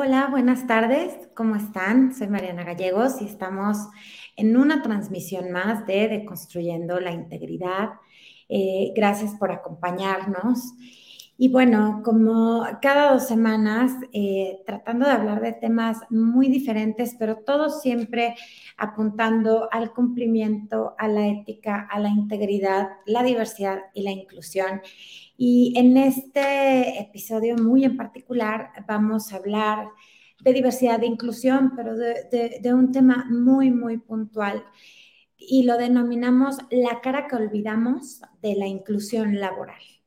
Hola, buenas tardes. ¿Cómo están? Soy Mariana Gallegos y estamos en una transmisión más de Deconstruyendo la Integridad. Eh, gracias por acompañarnos. Y bueno, como cada dos semanas, eh, tratando de hablar de temas muy diferentes, pero todos siempre apuntando al cumplimiento, a la ética, a la integridad, la diversidad y la inclusión. Y en este episodio muy en particular vamos a hablar de diversidad e inclusión, pero de, de un tema muy, muy puntual y lo denominamos la cara que olvidamos de la inclusión laboral.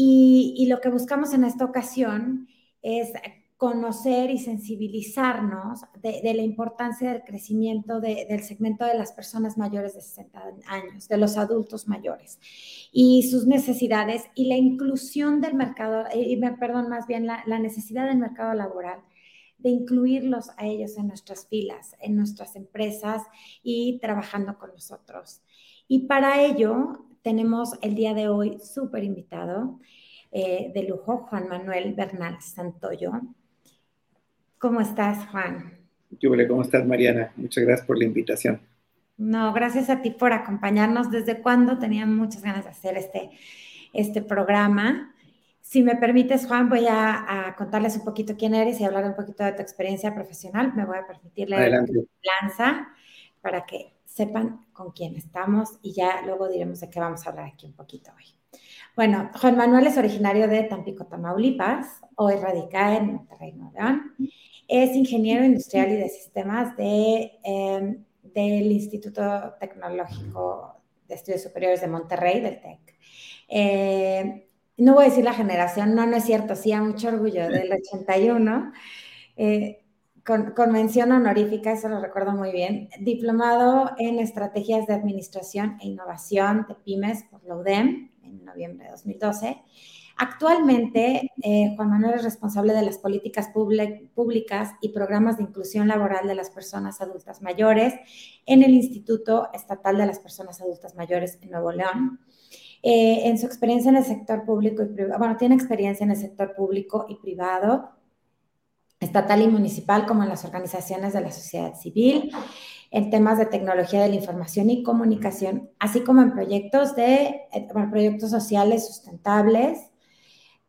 Y, lo que buscamos en esta ocasión es conocer y sensibilizarnos de, la importancia del crecimiento del segmento de las personas mayores de 60 años, de los adultos mayores, y sus necesidades y la inclusión del mercado, y, perdón, más bien la, la necesidad del mercado laboral de incluirlos a ellos en nuestras filas, en nuestras empresas y trabajando con nosotros. Y para ello tenemos el día de hoy súper invitado eh, de lujo, Juan Manuel Bernal Santoyo. ¿Cómo estás, Juan? ¿Cómo estás, Mariana? Muchas gracias por la invitación. No, gracias a ti por acompañarnos. ¿Desde cuándo tenía muchas ganas de hacer este, este programa? Si me permites, Juan, voy a, contarles un poquito quién eres y hablar un poquito de tu experiencia profesional. Me voy a permitir la lanza para que sepan con quién estamos y ya luego diremos de qué vamos a hablar aquí un poquito hoy. Bueno, Juan Manuel es originario de Tampico, Tamaulipas, hoy radica en Monterrey, Nuevo León. Es ingeniero industrial y de sistemas de, em, del Instituto Tecnológico de Estudios Superiores de Monterrey, del TEC. Eh, no voy a decir la generación, no, no es cierto, sí, a mucho orgullo, del 81. Eh, con, mención honorífica, eso lo recuerdo muy bien, diplomado en estrategias de administración e innovación de pymes por la UDEM en noviembre de 2012. Actualmente, eh, Juan Manuel es responsable de las políticas públicas y programas de inclusión laboral de las personas adultas mayores en el Instituto Estatal de las Personas Adultas Mayores en Nuevo León. Eh, en su experiencia en el sector público y privado, bueno, tiene experiencia en el sector público y privado, estatal y municipal como en las organizaciones de la sociedad civil, en temas de tecnología de la información y comunicación, así como en proyectos de eh, proyectos sociales sustentables.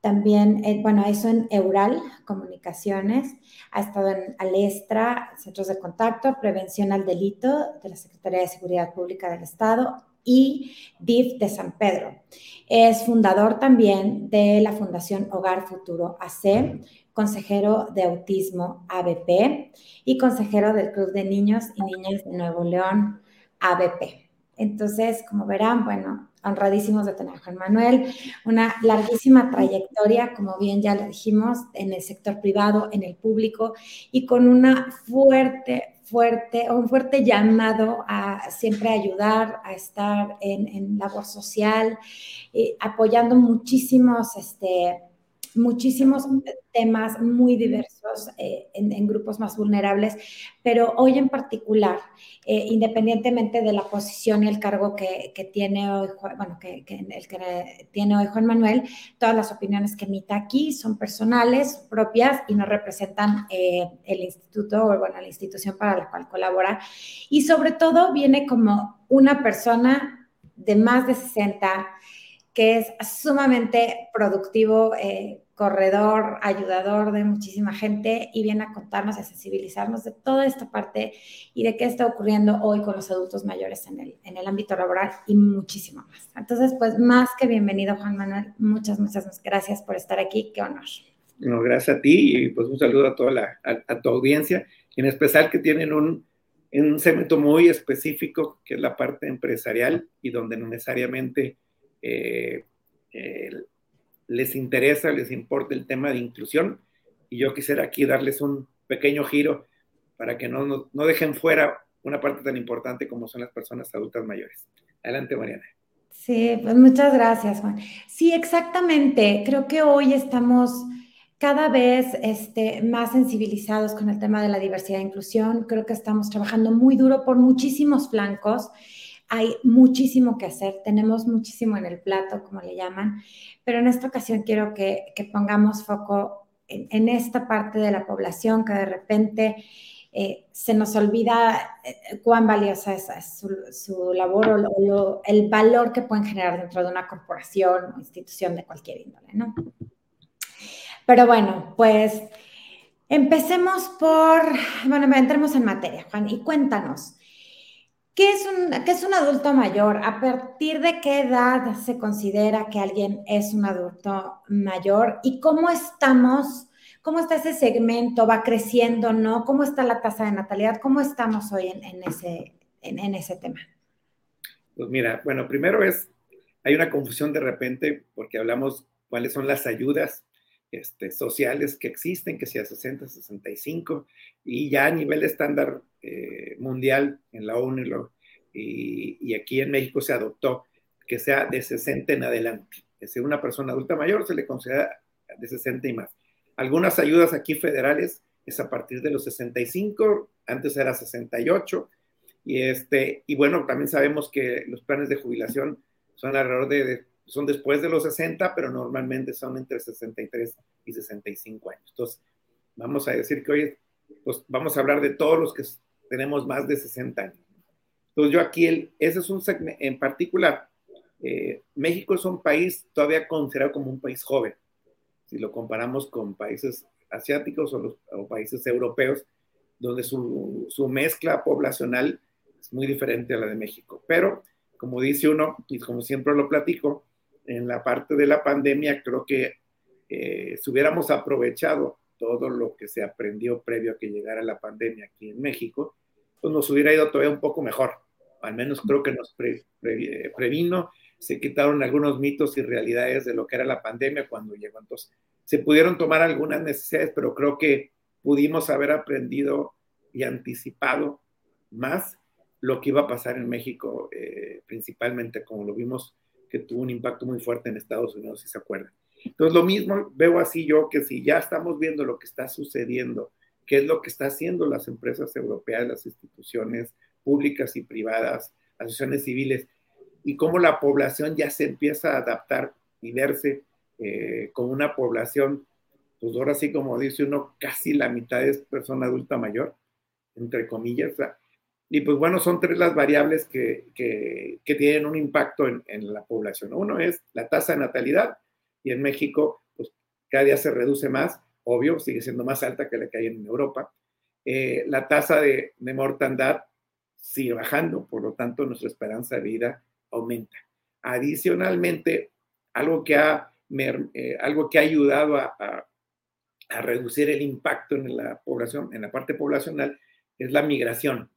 También, eh, bueno, eso en Eural, comunicaciones, ha estado en Alestra, centros de contacto, prevención al delito de la Secretaría de Seguridad Pública del Estado y DIF de San Pedro. Es fundador también de la Fundación Hogar Futuro AC, consejero de autismo ABP y consejero del Club de Niños y Niñas de Nuevo León ABP. Entonces, como verán, bueno, honradísimos de tener a Juan Manuel, una larguísima trayectoria, como bien ya lo dijimos, en el sector privado, en el público y con una fuerte, fuerte, un fuerte llamado a siempre ayudar, a estar en, labor social, eh, apoyando muchísimos, este, muchísimos temas muy diversos eh, en, grupos más vulnerables, pero hoy en particular, eh, independientemente de la posición y el cargo que, tiene hoy, bueno, que, el que tiene hoy Juan Manuel, todas las opiniones que emita aquí son personales, propias y no representan eh, el instituto o bueno, la institución para la cual colabora. Y sobre todo viene como una persona de más de 60 que es sumamente productivo, eh, corredor, ayudador de muchísima gente y viene a contarnos, a sensibilizarnos de toda esta parte y de qué está ocurriendo hoy con los adultos mayores en el, en el ámbito laboral y muchísimo más. Entonces, pues más que bienvenido, Juan Manuel. Muchas, muchas gracias por estar aquí. Qué honor. No, gracias a ti y pues un saludo a toda la, a, tu audiencia, en especial que tienen un, un segmento muy específico que es la parte empresarial y donde no necesariamente eh, les interesa, les importa el tema de inclusión. Y yo quisiera aquí darles un pequeño giro para que no, no, dejen fuera una parte tan importante como son las personas adultas mayores. Adelante, Mariana. Sí, pues muchas gracias, Juan. Sí, exactamente. Creo que hoy estamos cada vez este, más sensibilizados con el tema de la diversidad e inclusión. Creo que estamos trabajando muy duro por muchísimos flancos hay muchísimo que hacer, tenemos muchísimo en el plato, como le llaman, pero en esta ocasión quiero que, pongamos foco en, esta parte de la población que de repente eh, se nos olvida eh, cuán valiosa es, su, labor o, el valor que pueden generar dentro de una corporación o institución de cualquier índole, ¿no? Pero bueno, pues empecemos por, bueno, entremos en materia, Juan, y cuéntanos, ¿qué es, un, ¿qué es un adulto mayor? ¿A partir de qué edad se considera que alguien es un adulto mayor? ¿Y cómo estamos? ¿Cómo está ese segmento? ¿Va creciendo? ¿No? ¿Cómo está la tasa de natalidad? ¿Cómo estamos hoy en, ese, en, ese tema? Pues mira, bueno, primero es, hay una confusión de repente porque hablamos cuáles son las ayudas este, sociales que existen, que sea 60, 65, y ya a nivel estándar eh, mundial en la ONU y, aquí en México se adoptó que sea de 60 en adelante. Es decir, una persona adulta mayor se le considera de 60 y más. Algunas ayudas aquí federales es a partir de los 65, antes era 68, y, este, y bueno, también sabemos que los planes de jubilación son alrededor de, son después de los 60, pero normalmente son entre 63 y 65 años. Entonces, vamos a decir que hoy pues, vamos a hablar de todos los que tenemos más de 60 años. Entonces, yo aquí, el, ese es un segmento en particular. Eh, México es un país todavía considerado como un país joven si lo comparamos con países asiáticos o, los, países europeos, donde su, su, mezcla poblacional es muy diferente a la de México. Pero, como dice uno, y como siempre lo platico, en la parte de la pandemia creo que eh, si hubiéramos aprovechado todo lo que se aprendió previo a que llegara la pandemia aquí en México, pues nos hubiera ido todavía un poco mejor. Al menos creo que nos previno se quitaron algunos mitos y realidades de lo que era la pandemia cuando llegó. Entonces, se pudieron tomar algunas necesidades, pero creo que pudimos haber aprendido y anticipado más lo que iba a pasar en México, eh, principalmente como lo vimos que tuvo un impacto muy fuerte en Estados Unidos, si se acuerdan. Entonces, lo mismo veo así yo, que si ya estamos viendo lo que está sucediendo, qué es lo que están haciendo las empresas europeas, las instituciones públicas y privadas, asociaciones civiles, y cómo la población ya se empieza a adaptar y verse eh, con una población, pues ahora sí como dice uno, casi la mitad es persona adulta mayor, entre comillas. Y pues bueno, son tres las variables que, que, tienen un impacto en, en, la población. Uno es la tasa de natalidad, y en México, pues cada día se reduce más, obvio, sigue siendo más alta que la que hay en Europa. Eh, la tasa de, de mortandad sigue bajando, por lo tanto nuestra esperanza de vida aumenta. Adicionalmente, algo que ha, eh, algo que ha ayudado a, a, reducir el impacto en la población, en la parte poblacional, es la migración.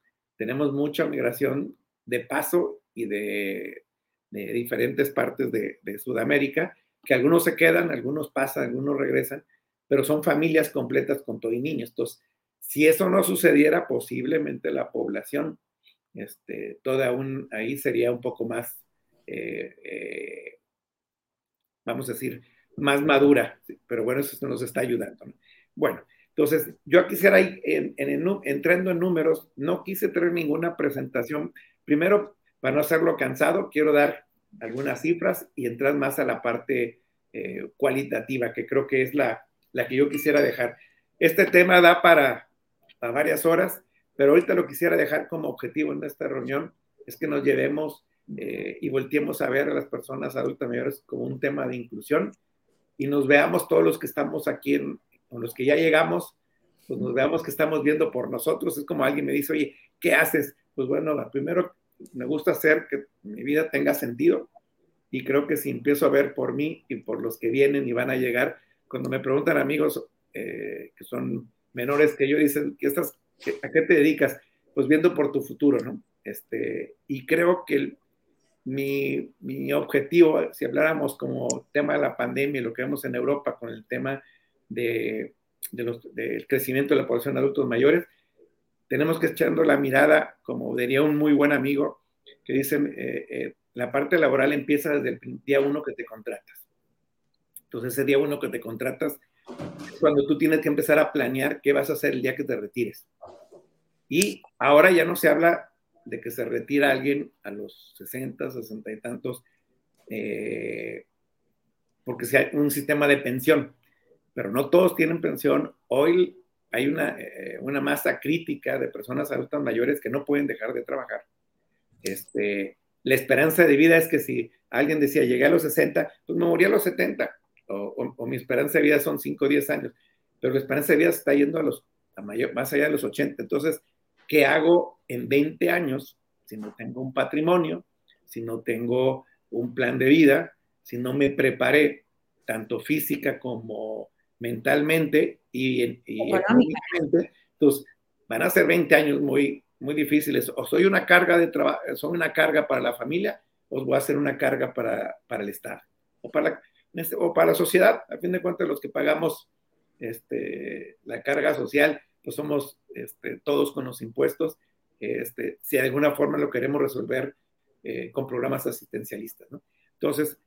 Tenemos mucha migración de paso y de, de diferentes partes de, de, Sudamérica, que algunos se quedan, algunos pasan, algunos regresan, pero son familias completas con todo y niños. Entonces, si eso no sucediera, posiblemente la población este, toda un, ahí sería un poco más, eh, eh, vamos a decir, más madura, pero bueno, eso nos está ayudando. Bueno, entonces yo quisiera ir en, entrando en números, no quise traer ninguna presentación. Primero, para no hacerlo cansado, quiero dar algunas cifras y entrar más a la parte eh, cualitativa, que creo que es la, la que yo quisiera dejar. Este tema da para, para varias horas pero ahorita lo quisiera dejar como objetivo en esta reunión es que nos llevemos eh, y volteemos a ver a las personas adultas mayores como un tema de inclusión y nos veamos todos los que estamos aquí, en, con los que ya llegamos, pues nos veamos que estamos viendo por nosotros. Es como alguien me dice, oye, ¿qué haces? Pues bueno, primero me gusta hacer que mi vida tenga sentido y creo que si empiezo a ver por mí y por los que vienen y van a llegar, cuando me preguntan amigos eh, que son menores que yo, dicen, que estas ¿A qué te dedicas? Pues viendo por tu futuro, ¿no? Este, y creo que mi, mi, objetivo, si habláramos como tema de la pandemia y lo que vemos en Europa con el tema de, los, del crecimiento de la población de adultos mayores, tenemos que echando la mirada, como diría un muy buen amigo, que dice, eh, eh, la parte laboral empieza desde el día uno que te contratas. Entonces, ese día uno que te contratas es cuando tú tienes que empezar a planear qué vas a hacer el día que te retires. Y ahora ya no se habla de que se retira alguien a los 60, 60 y tantos, eh, porque sea un sistema de pensión. Pero no todos tienen pensión. Hoy hay una, eh, una masa crítica de personas adultas mayores que no pueden dejar de trabajar. Este, la esperanza de vida es que si alguien decía llegué a los 60, pues me morí a los 70, o, o, mi esperanza de vida son 5 o 10 años, pero la esperanza de vida está yendo a los, a mayor, más allá de los 80. Entonces, ¿qué hago en 20 años si no tengo un patrimonio, si no tengo un plan de vida, si no me preparé tanto física como mentalmente y, y económicamente? Entonces, van a ser 20 años muy, muy difíciles. O soy una carga de trabajo, soy una carga para la familia, o voy a ser una carga para, para el Estado, o para, la, este, o para la sociedad. A fin de cuentas, los que pagamos este, la carga social, pues somos este, todos con los impuestos. Este, si de alguna forma lo queremos resolver eh, con programas asistencialistas. ¿no? Entonces,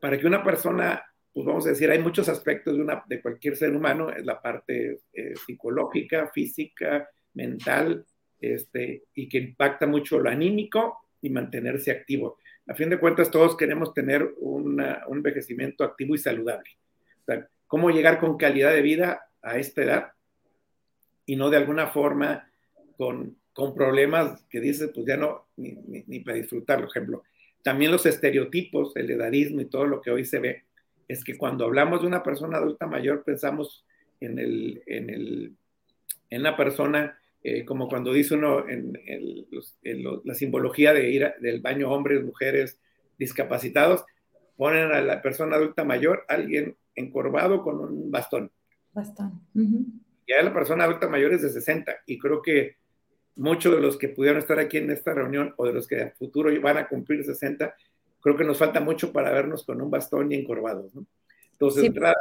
para que una persona, pues vamos a decir, hay muchos aspectos de, una, de cualquier ser humano, es la parte eh, psicológica, física, mental, este, y que impacta mucho lo anímico y mantenerse activo. A fin de cuentas, todos queremos tener una, un envejecimiento activo y saludable. O sea, ¿Cómo llegar con calidad de vida a esta edad y no de alguna forma con, con problemas que dices, pues ya no, ni, ni, ni para disfrutar, por ejemplo. También los estereotipos, el edadismo y todo lo que hoy se ve, es que cuando hablamos de una persona adulta mayor pensamos en, el, en, el, en una persona eh, como cuando dice uno en, en, los, en los, la simbología de ir a, del baño hombres, mujeres, discapacitados, ponen a la persona adulta mayor, alguien encorvado con un bastón. Bastón. Uh -huh. Ya la persona adulta mayor es de 60 y creo que muchos de los que pudieron estar aquí en esta reunión o de los que en futuro van a cumplir 60, creo que nos falta mucho para vernos con un bastón y encorvados. ¿no? Entonces, sí. entrada,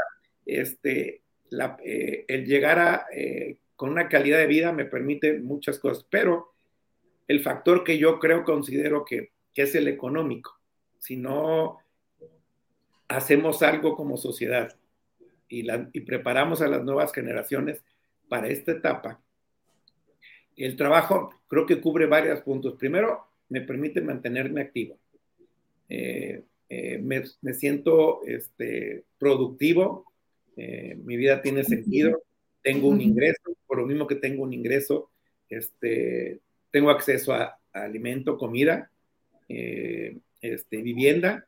este, la, eh, el llegar a eh, con una calidad de vida me permite muchas cosas, pero el factor que yo creo, considero que, que es el económico. Si no hacemos algo como sociedad y, la, y, preparamos a las nuevas generaciones para esta etapa, el trabajo creo que cubre varios puntos. Primero, me permite mantenerme activo. Eh, eh, me, me, siento este, productivo, eh, mi vida tiene sentido, tengo un ingreso, por lo mismo que tengo un ingreso, este, tengo acceso a, a alimento, comida, eh, este, vivienda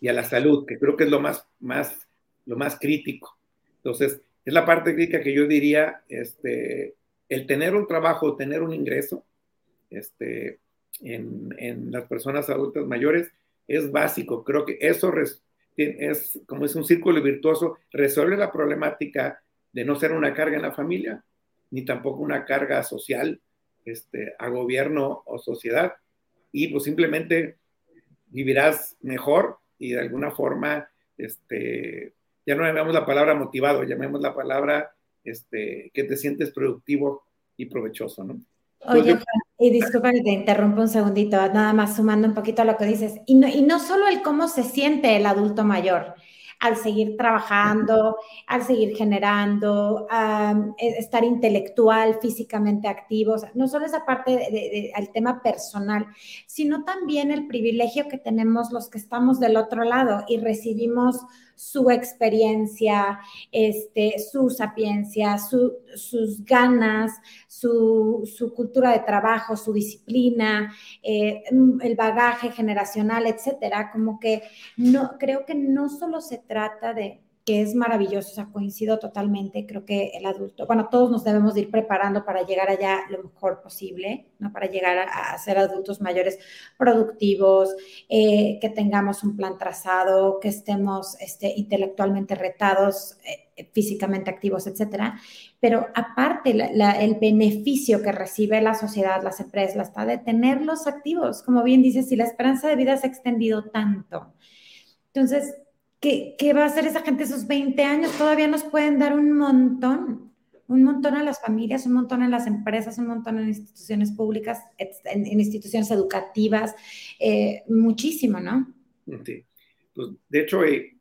y a la salud, que creo que es lo más, más, lo más crítico. Entonces, es la parte crítica que yo diría, este, el tener un trabajo, tener un ingreso, este, en, en las personas adultas mayores es básico. Creo que eso es como es un círculo virtuoso, resuelve la problemática de no ser una carga en la familia, ni tampoco una carga social este, a gobierno o sociedad, y pues simplemente vivirás mejor y de alguna forma, este, ya no llamemos la palabra motivado, llamemos la palabra este, que te sientes productivo y provechoso, ¿no? Oye, y disculpa que te interrumpa un segundito, nada más sumando un poquito a lo que dices, y no, y no solo el cómo se siente el adulto mayor, al seguir trabajando, al seguir generando, um, estar intelectual, físicamente activo, o sea, no solo esa parte del tema personal, sino también el privilegio que tenemos los que estamos del otro lado y recibimos su experiencia, este, su sapiencia, su, sus ganas, su, su, cultura de trabajo, su disciplina, eh, el bagaje generacional, etcétera. Como que no, creo que no solo se trata de que es maravilloso, o sea, coincido totalmente, creo que el adulto, bueno, todos nos debemos de ir preparando para llegar allá lo mejor posible, ¿no? Para llegar a, a ser adultos mayores productivos, eh, que tengamos un plan trazado, que estemos este, intelectualmente retados, eh, físicamente activos, etcétera. Pero aparte, el beneficio que recibe la sociedad, las empresas, está de tenerlos activos. Como bien dices, si la esperanza de vida se ha extendido tanto. Entonces, ¿Qué, ¿qué, va a hacer esa gente esos 20 años? Todavía nos pueden dar un montón, un montón a las familias, un montón en las empresas, un montón en instituciones públicas, en, instituciones educativas, eh, muchísimo, ¿no? Sí. Pues, de hecho, eh,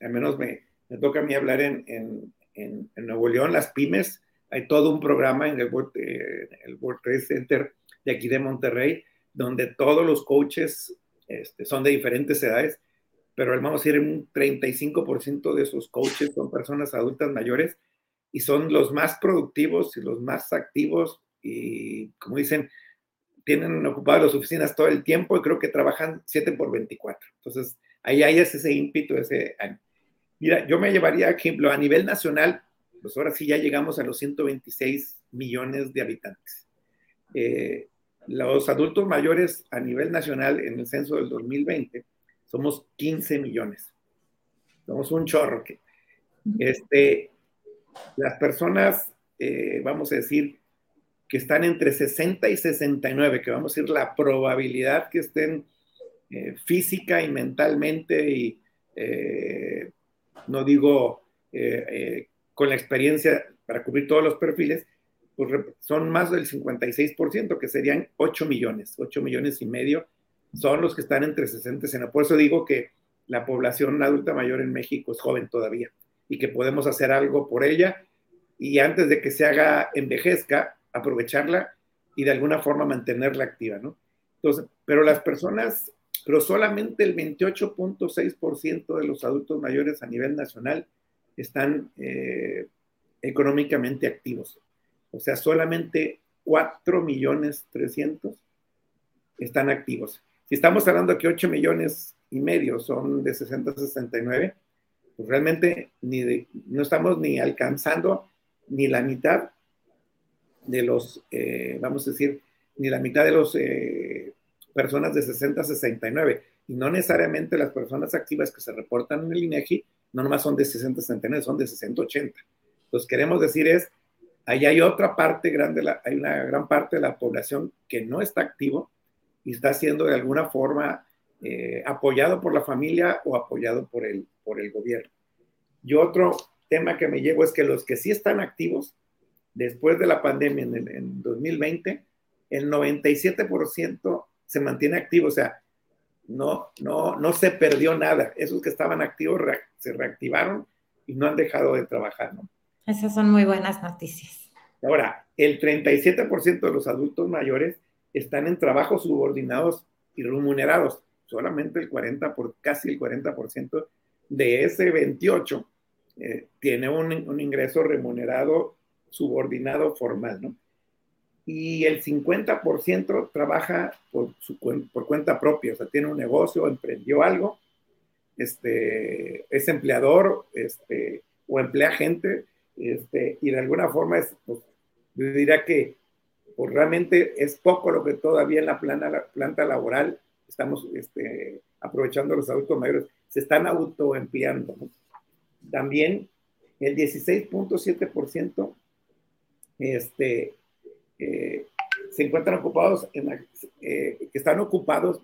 al menos me, toca a mí hablar en, en, en, Nuevo León, las pymes, hay todo un programa en el World, eh, el World Trade Center de aquí de Monterrey, donde todos los coaches este, son de diferentes edades pero a decir un 35% de esos coaches son personas adultas mayores y son los más productivos y los más activos y, como dicen, tienen ocupadas las oficinas todo el tiempo y creo que trabajan 7 por 24. Entonces, ahí hay ese ímpetu, ese. Mira, yo me llevaría, ejemplo, a nivel nacional, pues ahora sí ya llegamos a los 126 millones de habitantes. Eh, los adultos mayores a nivel nacional en el censo del 2020 somos 15 millones. Somos un chorro. Que, este, las personas, eh, vamos a decir, que están entre 60 y 69, que vamos a decir la probabilidad que estén eh, física y mentalmente y eh, no digo con la experiencia para cubrir todos los perfiles, pues son más del 56%, que serían 8 millones, 8 millones y medio son los que están entre 60 y 60. Por eso digo que la población adulta mayor en México es joven todavía y que podemos hacer algo por ella y antes de que se haga envejezca, aprovecharla y de alguna forma mantenerla activa, ¿no? Entonces, pero las personas, pero solamente el 28.6% de los adultos mayores a nivel nacional están eh, económicamente activos. O sea, solamente 4 millones 300 están activos. Si estamos hablando que 8 millones y medio son de 60 a 69, pues realmente ni no estamos ni alcanzando ni la mitad de los, eh, vamos a decir, ni la mitad de los eh, personas de 60 a 69. Y no necesariamente las personas activas que se reportan en el INEGI no nomás son de 60 a 69, son de 60 a 80. Entonces queremos decir es Ahí hay otra parte grande, hay una gran parte de la población que no está activo y está siendo de alguna forma eh, apoyado por la familia o apoyado por el, por el gobierno. Y otro tema que me llevo es que los que sí están activos después de la pandemia en, en 2020, el 97% se mantiene activo, o sea, no, no, no se perdió nada. Esos que estaban activos se reactivaron y no han dejado de trabajar, ¿no? Esas son muy buenas noticias. Ahora, el 37% de los adultos mayores están en trabajos subordinados y remunerados. Solamente el 40, por, casi el 40% de ese 28 eh, tiene un, ingreso remunerado subordinado formal, ¿no? Y el 50% trabaja por, su, por cuenta propia, o sea, tiene un negocio, emprendió algo, este, es empleador este, o emplea gente este, y de alguna forma es, pues, yo diría que pues, realmente es poco lo que todavía en la planta, planta laboral estamos este, aprovechando los adultos mayores, se están autoempleando. También el 16.7% este, eh, se encuentran ocupados, en eh, que están ocupados,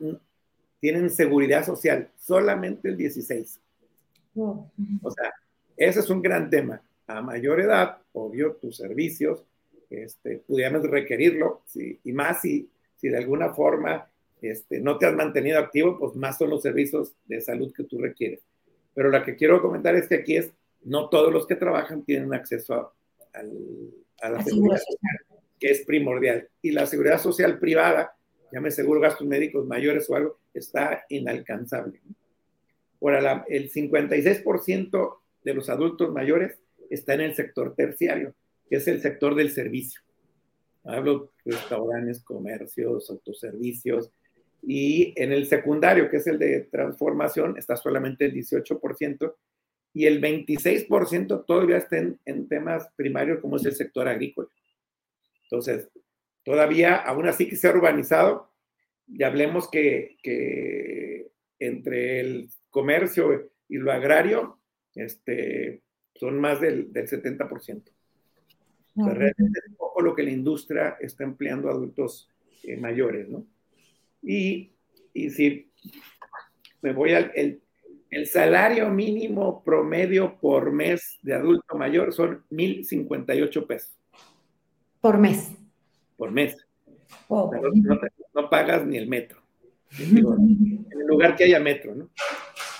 tienen seguridad social, solamente el 16. O sea, ese es un gran tema a mayor edad, obvio, tus servicios, este, pudiéramos requerirlo, y más si, si de alguna forma este, no te has mantenido activo, pues más son los servicios de salud que tú requieres. Pero lo que quiero comentar es que aquí es, no todos los que trabajan tienen acceso a, la seguridad social, que es primordial. Y la seguridad social privada, llame seguro gastos médicos mayores o algo, está inalcanzable. Ahora, el 56% de los adultos mayores está en el sector terciario, que es el sector del servicio. Hablo de restaurantes, comercios, autoservicios. Y en el secundario, que es el de transformación, está solamente el 18% y el 26% todavía está en, temas primarios como es el sector agrícola. Entonces, todavía, aún así que se ha urbanizado, ya hablemos que, que entre el comercio y lo agrario, este, son más del, del 70%. Realmente es poco lo que la industria está empleando a adultos eh, mayores, ¿no? Y, y, si me voy al el, el, salario mínimo promedio por mes de adulto mayor son 1.058 pesos. Por mes. Por mes. Oh. No, no, pagas ni el metro. en el lugar que haya metro, ¿no?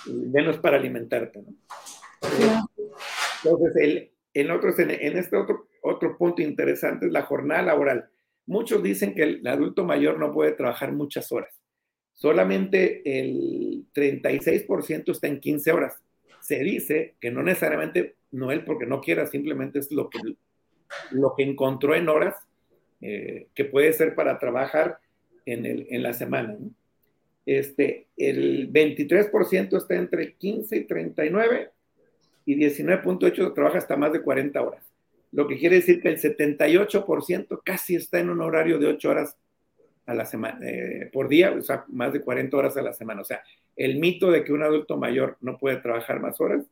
Menos para alimentarte, ¿no? Entonces, el, en, otros, en, este otro, otro punto interesante es la jornada laboral. Muchos dicen que el adulto mayor no puede trabajar muchas horas. solamente el 36% está en 15 horas. Se dice que no necesariamente, no él porque no quiera, simplemente es lo que, lo que encontró en horas eh, que puede ser para trabajar en, el, en la semana. Este, el 23% está entre 15 y 39 y 19.8 trabaja hasta más de 40 horas. Lo que quiere decir que el 78% casi está en un horario de 8 horas a la semana, eh, por día, o sea, más de 40 horas a la semana. O sea, el mito de que un adulto mayor no puede trabajar más horas,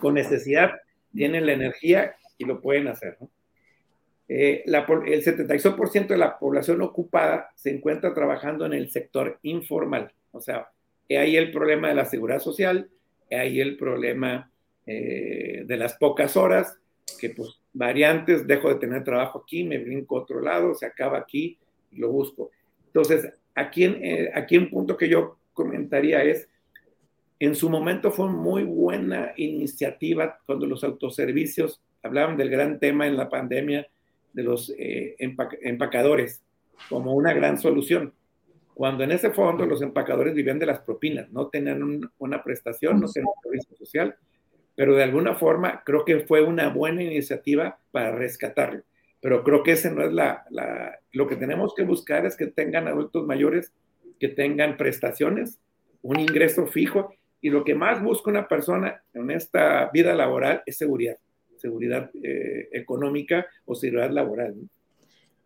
con necesidad, tienen la energía y lo pueden hacer. Eh, el 76% de la población ocupada se encuentra trabajando en el sector informal. O sea, ahí el problema de la seguridad social, ahí el problema eh, de las pocas horas, que pues variantes, dejo de tener trabajo aquí, me brinco a otro lado, se acaba aquí, lo busco. Entonces, aquí, eh, aquí un punto que yo comentaría es, en su momento fue muy buena iniciativa cuando los autoservicios hablaban del gran tema en la pandemia de los eh, empacadores como una gran solución. Cuando en ese fondo los empacadores vivían de las propinas, no tenían una prestación, no tenían un servicio social, pero de alguna forma creo que fue una buena iniciativa para rescatarlo pero creo que ese no es la, lo que tenemos que buscar es que tengan adultos mayores que tengan prestaciones, un ingreso fijo y lo que más busca una persona en esta vida laboral es seguridad, seguridad eh, económica o seguridad laboral.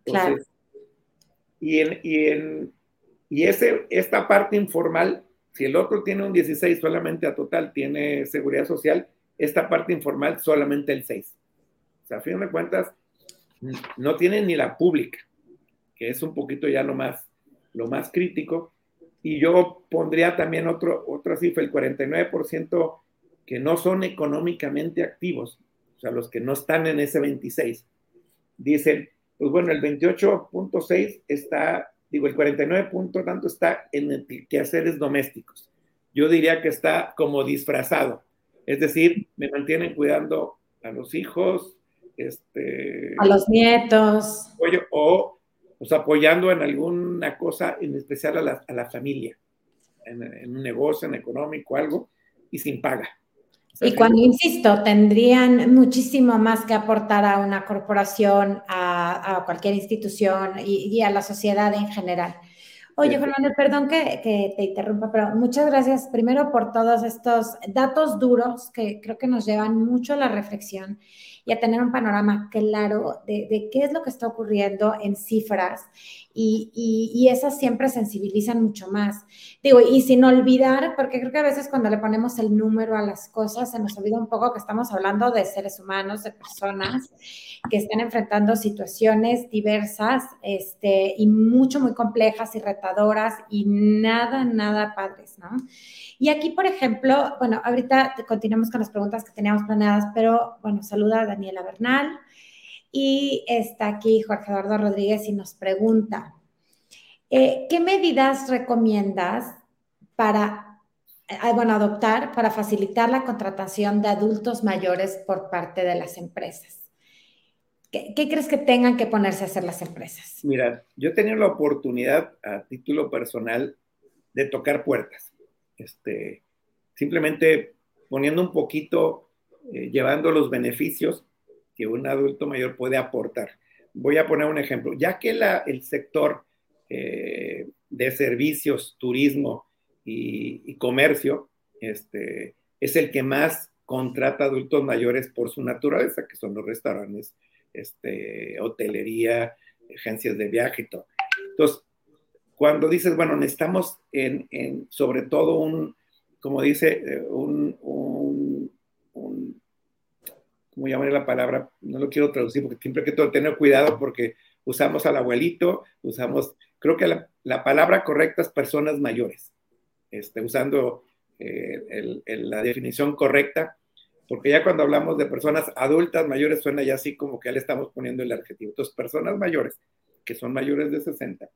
claro. Y, en, y, en, y ese, esta parte informal, si el otro tiene un 16 solamente a total tiene seguridad social, esta parte informal solamente el 6. O sea, a fin de cuentas, no tienen ni la pública, que es un poquito ya lo más, lo más crítico. Y yo pondría también otro, otra cifra, el 49% que no son económicamente activos, o sea, los que no están en ese 26. Dicen, pues bueno, el 28.6 está, digo, el 49. tanto está en quehaceres domésticos. Yo diría que está como disfrazado. Es decir, me mantienen cuidando a los hijos, este, a los nietos. O, pues, apoyando en alguna cosa, en especial a la, a la familia, en, un negocio, en económico, algo, y sin paga. y cuando, insisto, tendrían muchísimo más que aportar a una corporación, a, a cualquier institución y, y, a la sociedad en general. Oye, Juan Manuel, perdón que, que, te interrumpa, pero muchas gracias primero por todos estos datos duros que creo que nos llevan mucho a la reflexión y a tener un panorama claro de, qué es lo que está ocurriendo en cifras y, y, esas siempre sensibilizan mucho más. Digo, y sin olvidar, porque creo que a veces cuando le ponemos el número a las cosas se nos olvida un poco que estamos hablando de seres humanos, de personas que están enfrentando situaciones diversas este, y mucho, muy complejas y retadoras y nada, nada padres, ¿no? Y aquí, por ejemplo, bueno, ahorita continuamos con las preguntas que teníamos planeadas, pero bueno, saluda a Daniela Bernal y está aquí Jorge Eduardo Rodríguez y nos pregunta, eh, ¿qué medidas recomiendas para, eh, bueno, adoptar para facilitar la contratación de adultos mayores por parte de las empresas? ¿Qué, ¿Qué, crees que tengan que ponerse a hacer las empresas? Mira, yo he tenido la oportunidad a título personal de tocar puertas este, simplemente poniendo un poquito, eh, llevando los beneficios que un adulto mayor puede aportar. Voy a poner un ejemplo. Ya que la, el sector eh, de servicios, turismo y, comercio este, es el que más contrata adultos mayores por su naturaleza, que son los restaurantes, este, hotelería, agencias de viaje y todo. Entonces, cuando dices, bueno, necesitamos en, en sobre todo un, como dice, eh, un, un, ¿cómo llamaré la palabra? No lo quiero traducir porque siempre hay que tener cuidado porque usamos al abuelito, usamos, creo que la, la palabra correcta es personas mayores, este, usando eh, el, la definición correcta, porque ya cuando hablamos de personas adultas mayores suena ya así como que ya le estamos poniendo el adjetivo. Entonces, personas mayores, que son mayores de 60,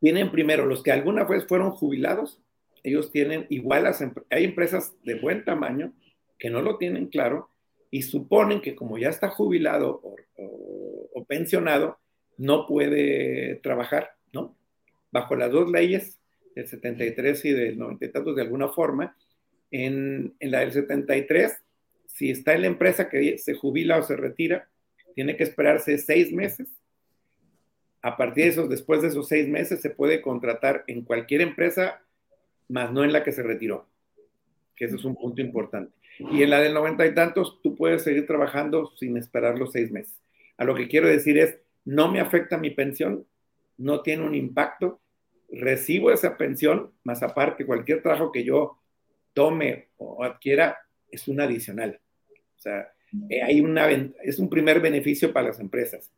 tienen primero los que alguna vez fueron jubilados, ellos tienen igual las hay empresas de buen tamaño que no lo tienen claro y suponen que como ya está jubilado o, pensionado, no puede trabajar, ¿no? bajo las dos leyes, del 73 y del 90 y de alguna forma. En, en la del 73, si está en la empresa que se jubila o se retira, tiene que esperarse seis meses. A partir de esos, después de esos seis meses, se puede contratar en cualquier empresa, más no en la que se retiró, que eso es un punto importante. Y en la del noventa y tantos, tú puedes seguir trabajando sin esperar los seis meses. A lo que quiero decir es, no me afecta mi pensión, no tiene un impacto, recibo esa pensión, más aparte cualquier trabajo que yo tome o adquiera es un adicional. O sea, eh, hay una, es un primer beneficio para las empresas,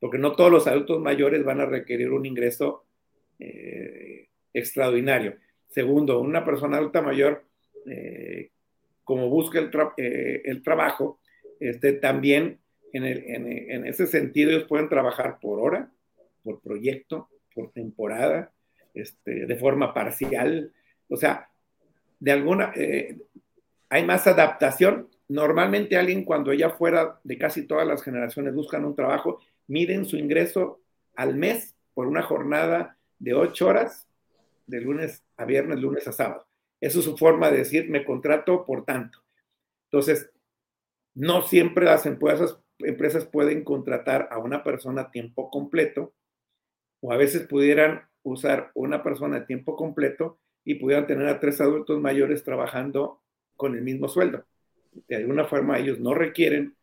porque no todos los adultos mayores van a requerir un ingreso eh, extraordinario. Segundo, una persona adulta mayor, eh, como busca el, el trabajo, este, también en, el, en, ese sentido ellos pueden trabajar por hora, por proyecto, por temporada, este, de forma parcial. O sea, de alguna, hay más adaptación Normalmente alguien cuando ya fuera de casi todas las generaciones buscan un trabajo, miden su ingreso al mes por una jornada de ocho horas, de lunes a viernes, lunes a sábado. Eso es su forma de decir, me contrato por tanto. Entonces, no siempre las empresas, empresas pueden contratar a una persona a tiempo completo, o a veces pudieran usar una persona a tiempo completo y pudieran tener a tres adultos mayores trabajando con el mismo sueldo de alguna forma ellos no requieren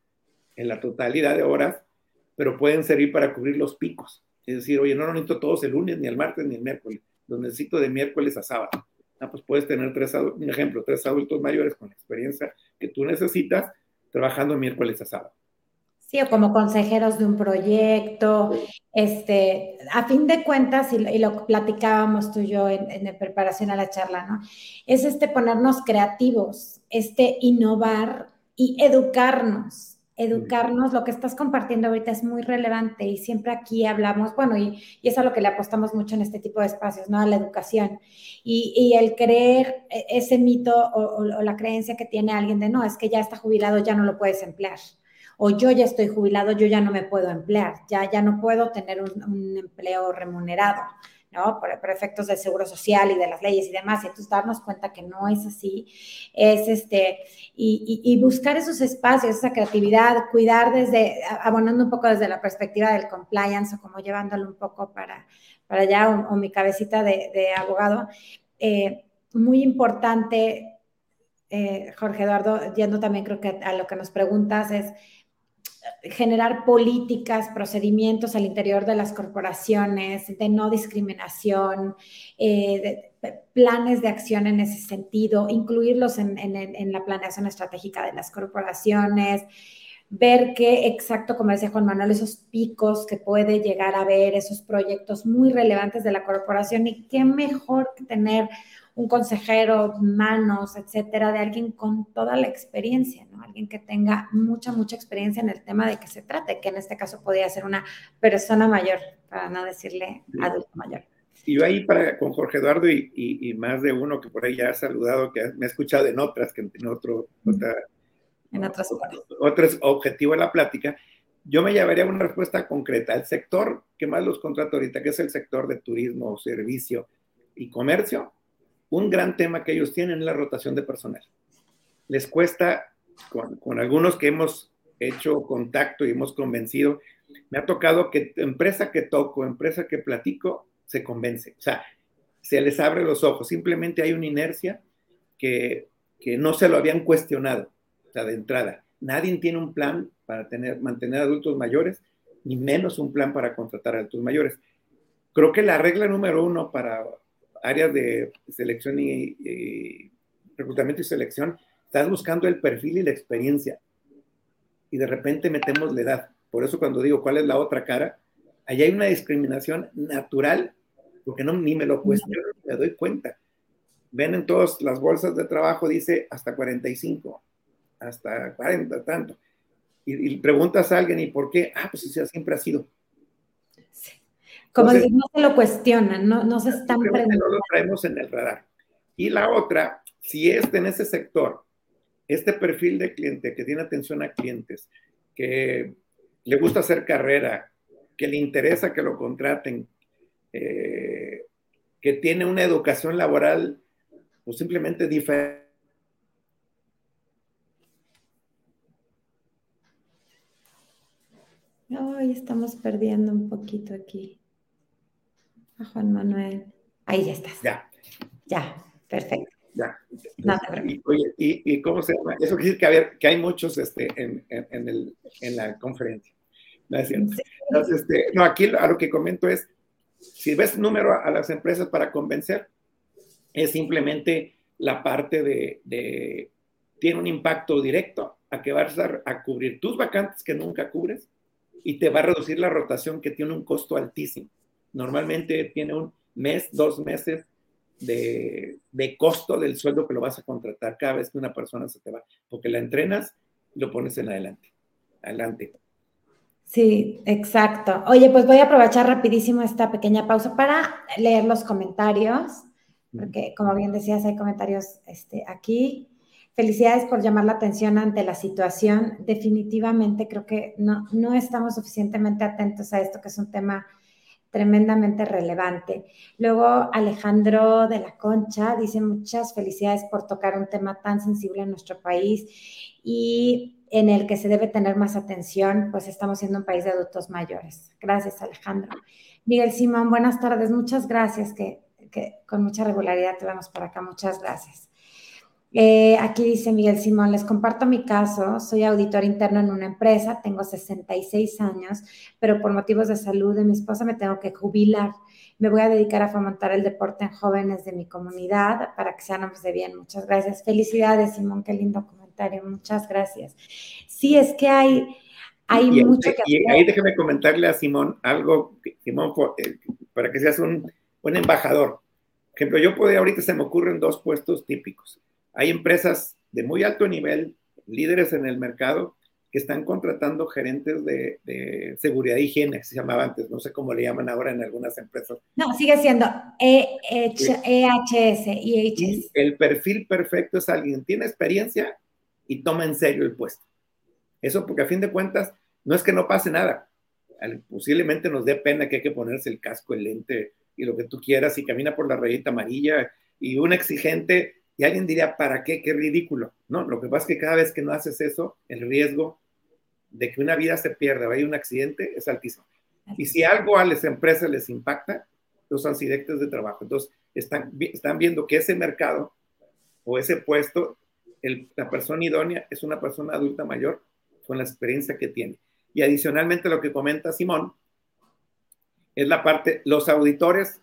en la totalidad de horas, pero pueden servir para cubrir los picos. Es decir, oye, no lo necesito todos el lunes, ni el martes, ni el miércoles, los necesito de miércoles a sábado. Ah, pues puedes tener tres, un ejemplo, tres adultos mayores con la experiencia que tú necesitas trabajando miércoles a sábado. Sí, o como consejeros de un proyecto, este, a fin de cuentas, y, lo platicábamos tú y yo en, en, preparación a la charla, ¿no? Es este ponernos creativos, este innovar y educarnos. Educarnos, lo que estás compartiendo ahorita es muy relevante y siempre aquí hablamos, bueno, y, y es a lo que le apostamos mucho en este tipo de espacios, ¿no? A la educación. Y, y el creer e, ese mito o, o la creencia que tiene alguien de, no, es que ya está jubilado, ya no lo puedes emplear o yo ya estoy jubilado, yo ya no me puedo emplear, ya, ya no puedo tener un, empleo remunerado, ¿no? Por, efectos del seguro social y de las leyes y demás. Y entonces darnos cuenta que no es así, es este, y, buscar esos espacios, esa creatividad, cuidar desde, abonando un poco desde la perspectiva del compliance o como llevándolo un poco para, para allá, o, mi cabecita de, abogado. Eh, muy importante, eh, Jorge Eduardo, yendo también creo que a lo que nos preguntas es generar políticas, procedimientos al interior de las corporaciones, de no discriminación, eh, planes de acción en ese sentido, incluirlos en, la planeación estratégica de las corporaciones, ver qué exacto, como decía Juan Manuel, esos picos que puede llegar a ver, esos proyectos muy relevantes de la corporación y qué mejor que tener un consejero, manos, etcétera, de alguien con toda la experiencia, ¿no? Alguien que tenga mucha, mucha experiencia en el tema de que se trate, que en este caso podría ser una persona mayor, para no decirle adulto mayor. Y yo ahí para, con Jorge Eduardo y, más de uno que por ahí ya ha saludado, que me ha escuchado en otras, que en otro, en otras otros objetivos de la plática, yo me llevaría una respuesta concreta. El sector que más los contrato ahorita, que es el sector de turismo, servicio y comercio, un gran tema que ellos tienen es la rotación de personal. Les cuesta, con, algunos que hemos hecho contacto y hemos convencido, me ha tocado que empresa que toco, empresa que platico, se convence. O sea, se les abre los ojos. Simplemente hay una inercia que, que no se lo habían cuestionado, o sea, de entrada. Nadie tiene un plan para tener, mantener adultos mayores, ni menos un plan para contratar adultos mayores. Creo que la regla número uno para áreas de selección y, reclutamiento y selección, estás buscando el perfil y la experiencia. Y de repente metemos la edad. Por eso cuando digo cuál es la otra cara, allá hay una discriminación natural, porque no ni me lo cuestiono, me doy cuenta. Ven en todas las bolsas de trabajo, dice hasta 45, hasta 40, tanto. Y, preguntas a alguien, ¿y por qué? Ah, pues eso siempre ha sido. Como no se lo cuestionan, no, no se están preguntando. No lo traemos en el radar. Y la otra, si es en ese sector, este perfil de cliente que tiene atención a clientes, que le gusta hacer carrera, que le interesa que lo contraten, eh, que tiene una educación laboral pues simplemente diferente. Hoy estamos perdiendo un poquito aquí. A Juan Manuel. Ahí ya estás. Ya. Ya, perfecto. Ya. y, oye, y, cómo se llama? Eso quiere decir que, que hay muchos este, en, en, el, en la conferencia. ¿No es cierto? Entonces, este, no, aquí a lo que comento es, si ves número a, las empresas para convencer, es simplemente la parte de, tiene un impacto directo a que vas a, a, cubrir tus vacantes que nunca cubres y te va a reducir la rotación que tiene un costo altísimo. Normalmente tiene un mes, dos meses de, de, costo del sueldo que lo vas a contratar cada vez que una persona se te va, porque la entrenas y lo pones en adelante. Adelante. Sí, exacto. Oye, pues voy a aprovechar rapidísimo esta pequeña pausa para leer los comentarios, porque como bien decías, hay comentarios este, aquí. Felicidades por llamar la atención ante la situación. Definitivamente creo que no, no estamos suficientemente atentos a esto, que es un tema tremendamente relevante. Luego Alejandro de la Concha dice muchas felicidades por tocar un tema tan sensible en nuestro país y en el que se debe tener más atención, pues estamos siendo un país de adultos mayores. Gracias, Alejandro. Miguel Simón, buenas tardes. Muchas gracias, que, con mucha regularidad te vemos por acá. Muchas gracias. Eh, aquí dice Miguel Simón, les comparto mi caso, soy auditor interno en una empresa, tengo 66 años, pero por motivos de salud de mi esposa me tengo que jubilar. Me voy a dedicar a fomentar el deporte en jóvenes de mi comunidad para que sean hombres de bien. Muchas gracias. Felicidades, Simón, qué lindo comentario. Muchas gracias. Sí, es que hay, hay mucho que Y ahí déjeme comentarle a Simón algo, Simón, eh, para que seas un, un embajador. Por ejemplo, yo ahorita se me ocurren dos puestos típicos hay empresas de muy alto nivel, líderes en el mercado, que están contratando gerentes de, seguridad e higiene, se llamaba antes, no sé cómo le llaman ahora en algunas empresas. No, sigue siendo EHS, EHS. Y el perfil perfecto es alguien, tiene experiencia y toma en serio el puesto. Eso porque a fin de cuentas no es que no pase nada. Posiblemente nos dé pena que hay que ponerse el casco, el lente y lo que tú quieras y camina por la rayita amarilla y un exigente y alguien diría, ¿para qué? Qué ridículo. No, lo que pasa es que cada vez que no haces eso, el riesgo de que una vida se pierda o hay un accidente es altísimo. Y si algo a las empresas les impacta, los accidentes de trabajo. Entonces, están, están viendo que ese mercado o ese puesto, la persona idónea es una persona adulta mayor con la experiencia que tiene. Y adicionalmente lo que comenta Simón es la parte, los auditores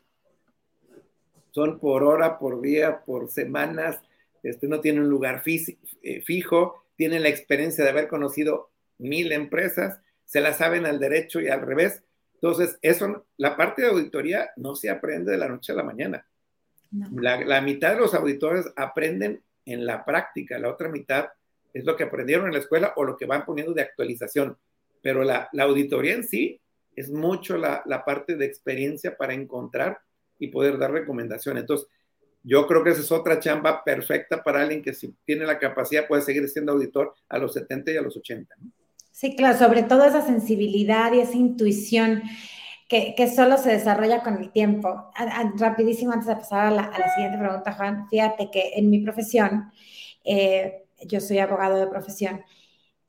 son por hora, por día, por semanas, este, no tienen un lugar eh, fijo, tienen la experiencia de haber conocido mil empresas, se la saben al derecho y al revés. Entonces, eso, la parte de auditoría no se aprende de la noche a la mañana. La, la, mitad de los auditores aprenden en la práctica, la otra mitad es lo que aprendieron en la escuela o lo que van poniendo de actualización. Pero la, la auditoría en sí es mucho la, la, parte de experiencia para encontrar y poder dar recomendaciones. Entonces, yo creo que esa es otra chamba perfecta para alguien que si tiene la capacidad puede seguir siendo auditor a los 70 y a los 80. Sí, claro, sobre todo esa sensibilidad y esa intuición que, que solo se desarrolla con el tiempo. rapidísimo, antes de pasar a la, a la, siguiente pregunta, Juan, fíjate que en mi profesión, eh, yo soy abogado de profesión,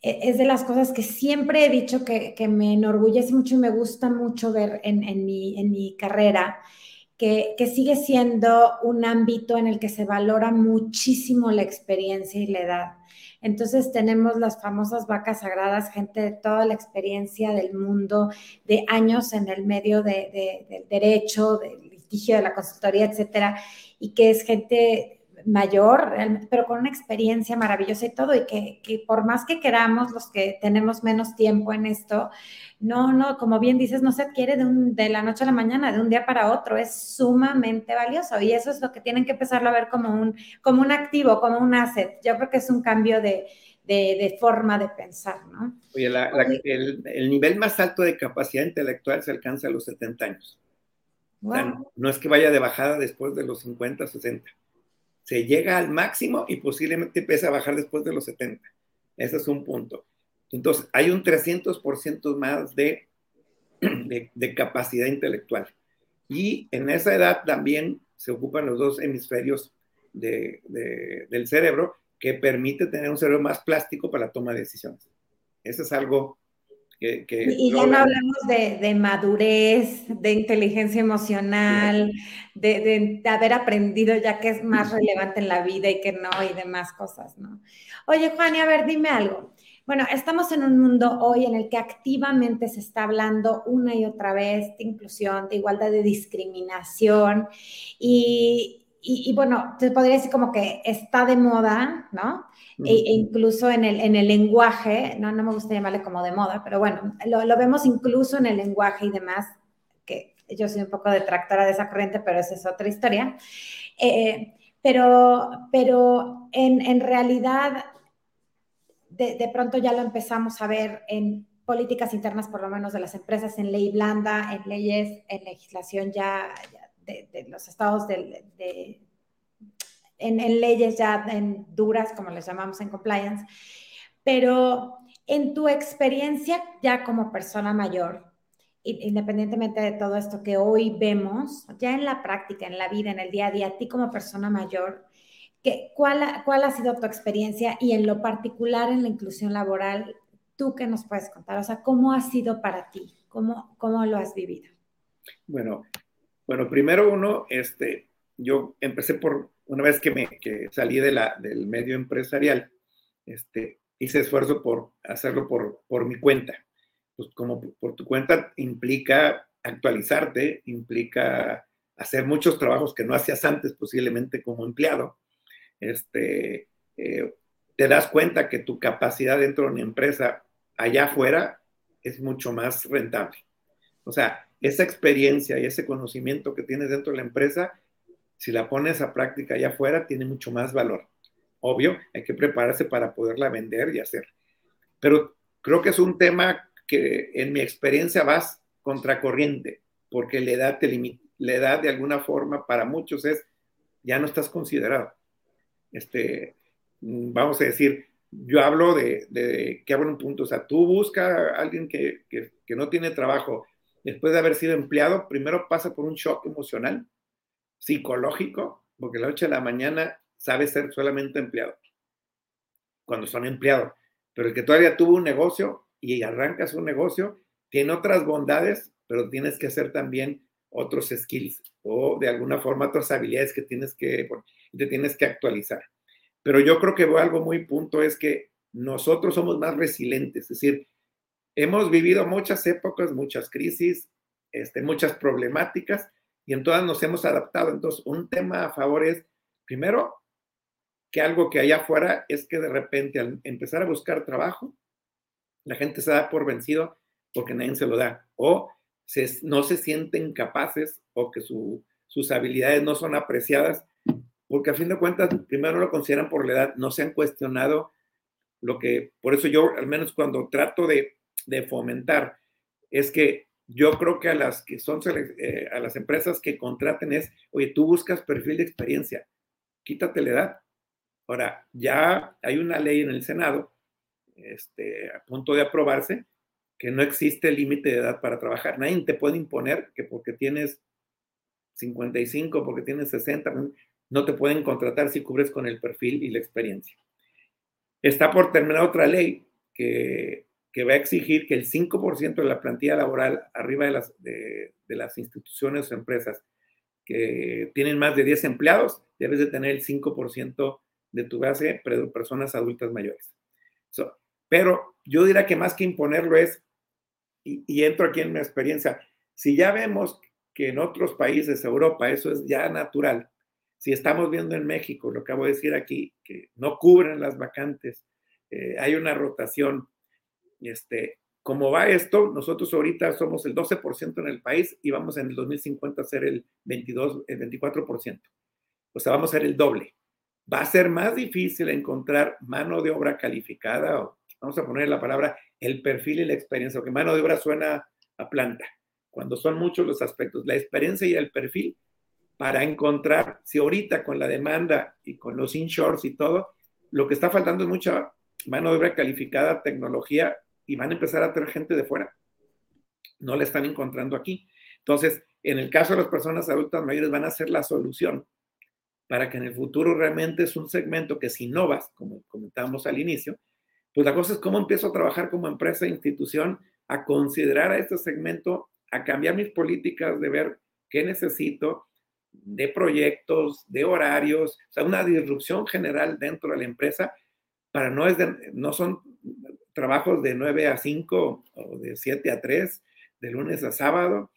e, es de las cosas que siempre he dicho que, que me enorgullece mucho y me gusta mucho ver en, en, mi, en mi carrera, que, sigue siendo un ámbito en el que se valora muchísimo la experiencia y la edad. Entonces tenemos las famosas vacas sagradas, gente de toda la experiencia del mundo, de años en el medio del derecho, del litigio, de la consultoría, etcétera, y que es gente mayor, pero con una experiencia maravillosa y todo, y que, que, por más que queramos, los que tenemos menos tiempo en esto, no, no, como bien dices, no se adquiere de, un, de la noche a la mañana, de un día para otro, es sumamente valioso y eso es lo que tienen que empezarlo a ver como un, como un activo, como un asset. Yo creo que es un cambio de, de, forma de pensar, ¿no? Oye, el, el, nivel más alto de capacidad intelectual se alcanza a los 70 años. no es que vaya de bajada después de los 50, 60 se llega al máximo y posiblemente empieza a bajar después de los 70. Ese es un punto. Entonces, hay un 300% más de, de, capacidad intelectual. Y en esa edad también se ocupan los dos hemisferios del cerebro que permite tener un cerebro más plástico para la toma de decisiones. Eso es algo que... y ya no hablamos de, madurez, de inteligencia emocional, de, haber aprendido ya que es más relevante en la vida y que no, y demás cosas, ¿no? Oye, Juan, y a ver, dime algo. Bueno, estamos en un mundo hoy en el que activamente se está hablando una y otra vez de inclusión, de igualdad, de discriminación y, y, bueno, te podría decir como que está de moda, ¿no? E, e, incluso en el, en el lenguaje, no, no me gusta llamarle como de moda, pero bueno, lo, lo, vemos incluso en el lenguaje y demás, que yo soy un poco detractora de esa corriente, pero esa es otra historia. Eh, pero, pero en, en realidad de, pronto ya lo empezamos a ver en políticas internas, por lo menos de las empresas, en ley blanda, en leyes, en legislación ya, de, los estados de, en, leyes ya en duras, como les llamamos en compliance. Pero en tu experiencia ya como persona mayor, independientemente de todo esto que hoy vemos, ya en la práctica, en la vida, en el día a día, a ti como persona mayor, cuál, ¿Cuál ha sido tu experiencia y en lo particular en la inclusión laboral? ¿Tú qué nos puedes contar? O sea, ¿cómo ha sido para ti? ¿Cómo, cómo lo has vivido? Bueno, bueno, primero uno, este, yo empecé por, una vez que, me, que salí de la, del medio empresarial, este, hice esfuerzo por hacerlo por, por mi cuenta. Pues como por tu cuenta implica actualizarte, implica hacer muchos trabajos que no hacías antes posiblemente como empleado este, eh, te das cuenta que tu capacidad dentro de una empresa allá afuera es mucho más rentable. O sea, esa experiencia y ese conocimiento que tienes dentro de la empresa, si la pones a práctica allá afuera, tiene mucho más valor. Obvio, hay que prepararse para poderla vender y hacer. Pero creo que es un tema que en mi experiencia vas contracorriente, porque la edad, te la edad de alguna forma para muchos es, ya no estás considerado este, vamos a decir, yo hablo de, de que abro un punto, o sea, tú busca a alguien que, que, no tiene trabajo después de haber sido empleado, primero pasa por un shock emocional, psicológico, porque la noche a la mañana sabe ser solamente empleado, cuando son empleados, pero el que todavía tuvo un negocio y arrancas un negocio, tiene otras bondades, pero tienes que hacer también otros skills o de alguna forma otras habilidades que tienes que, te tienes que actualizar. Pero yo creo que algo muy punto es que nosotros somos más resilientes, es decir, hemos vivido muchas épocas, muchas crisis, este, muchas problemáticas y en todas nos hemos adaptado. Entonces, un tema a favor es, primero, que algo que hay afuera es que de repente al empezar a buscar trabajo, la gente se da por vencido porque nadie se lo da. O no se sienten capaces o que sus habilidades no son apreciadas, porque a fin de cuentas, primero lo consideran por la edad, no se han cuestionado lo que, por eso yo, al menos cuando trato de, fomentar, es que yo creo que a las que son, eh, a las empresas que contraten es, oye, tú buscas perfil de experiencia, quítate la edad. Ahora, ya hay una ley en el Senado, este, a punto de aprobarse, que no existe límite de edad para trabajar. Nadie te puede imponer que porque tienes 55, porque tienes 60, no te pueden contratar si cubres con el perfil y la experiencia. Está por terminar otra ley que, va a exigir que el 5% de la plantilla laboral arriba de las, de, las instituciones o empresas que tienen más de 10 empleados, debes de tener el 5% de tu base de personas adultas mayores. pero yo diría que más que imponerlo es y, entro aquí en mi experiencia, si ya vemos que en otros países, Europa, eso es ya natural, si estamos viendo en México, lo acabo de decir aquí, que no cubren las vacantes, eh, hay una rotación, este, como va esto, nosotros ahorita somos el 12% en el país y vamos en el 2050 a ser el 22, el 24%. O sea, vamos a ser el doble. Va a ser más difícil encontrar mano de obra calificada, o vamos a poner la palabra el perfil y la experiencia, porque mano de obra suena a planta, cuando son muchos los aspectos, la experiencia y el perfil para encontrar, si ahorita con la demanda y con los inshores y todo, lo que está faltando es mucha mano de obra calificada, tecnología, y van a empezar a tener gente de fuera. No la están encontrando aquí. Entonces, en el caso de las personas adultas mayores van a ser la solución para que en el futuro realmente es un segmento que si innovas, como comentábamos al inicio, pues la cosa es cómo empiezo a trabajar como empresa institución, a considerar a este segmento, a cambiar mis políticas de ver qué necesito de proyectos, de horarios, o sea, una disrupción general dentro de la empresa para no es no son trabajos de 9 a 5 o de 7 a 3, de lunes a sábado.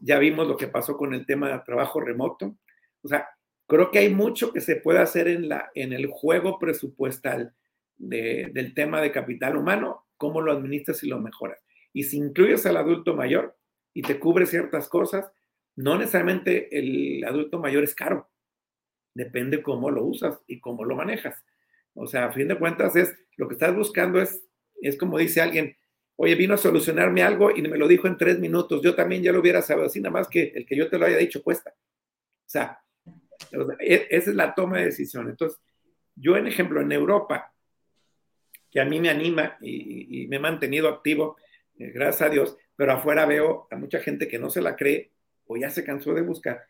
ya vimos lo que pasó con el tema de trabajo remoto. O sea, creo que hay mucho que se puede hacer en, la, en el juego presupuestal del tema de capital humano, cómo lo administras y lo mejoras. Y si incluyes al adulto mayor y te cubre ciertas cosas, no necesariamente el adulto mayor es caro. Depende cómo lo usas y cómo lo manejas. O sea, a fin de cuentas es lo que estás buscando es, es como dice alguien, oye, vino a solucionarme algo y me lo dijo en tres minutos. Yo también ya lo hubiera sabido, así nada más que el que yo te lo haya dicho cuesta. O sea, e, esa es la toma de decisión. Entonces, yo en ejemplo, en Europa, que a mí me anima y, me he mantenido activo, eh, gracias a Dios, pero afuera veo a mucha gente que no se la cree o ya se cansó de buscar.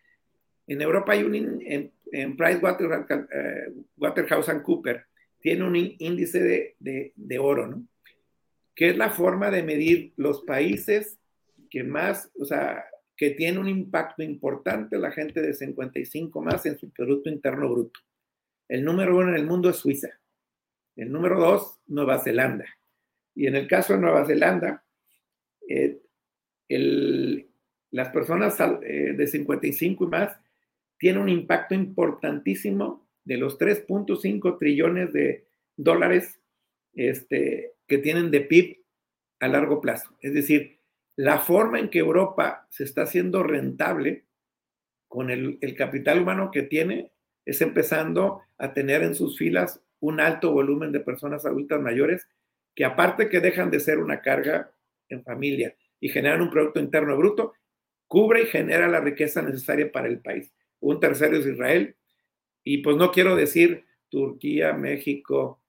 En Europa hay un, en, en Price eh, Waterhouse and Cooper, tiene un índice de, de, oro, ¿no? Que es la forma de medir los países que más, o sea, que tiene un impacto importante la gente de 55 más en su Producto Interno Bruto. El número uno en el mundo es Suiza. El número dos, Nueva Zelanda. Y en el caso de Nueva Zelanda, eh, las personas eh, de 55 y más tienen un impacto importantísimo de los 3.5 trillones de dólares este, que tienen de PIB a largo plazo. Es decir, la forma en que Europa se está haciendo rentable con el, el capital humano que tiene es empezando a tener en sus filas un alto volumen de personas adultas mayores que aparte que dejan de ser una carga en familia y generan un Producto Interno Bruto, cubre y genera la riqueza necesaria para el país. Un tercero es Israel, y pues no quiero decir Turquía, México,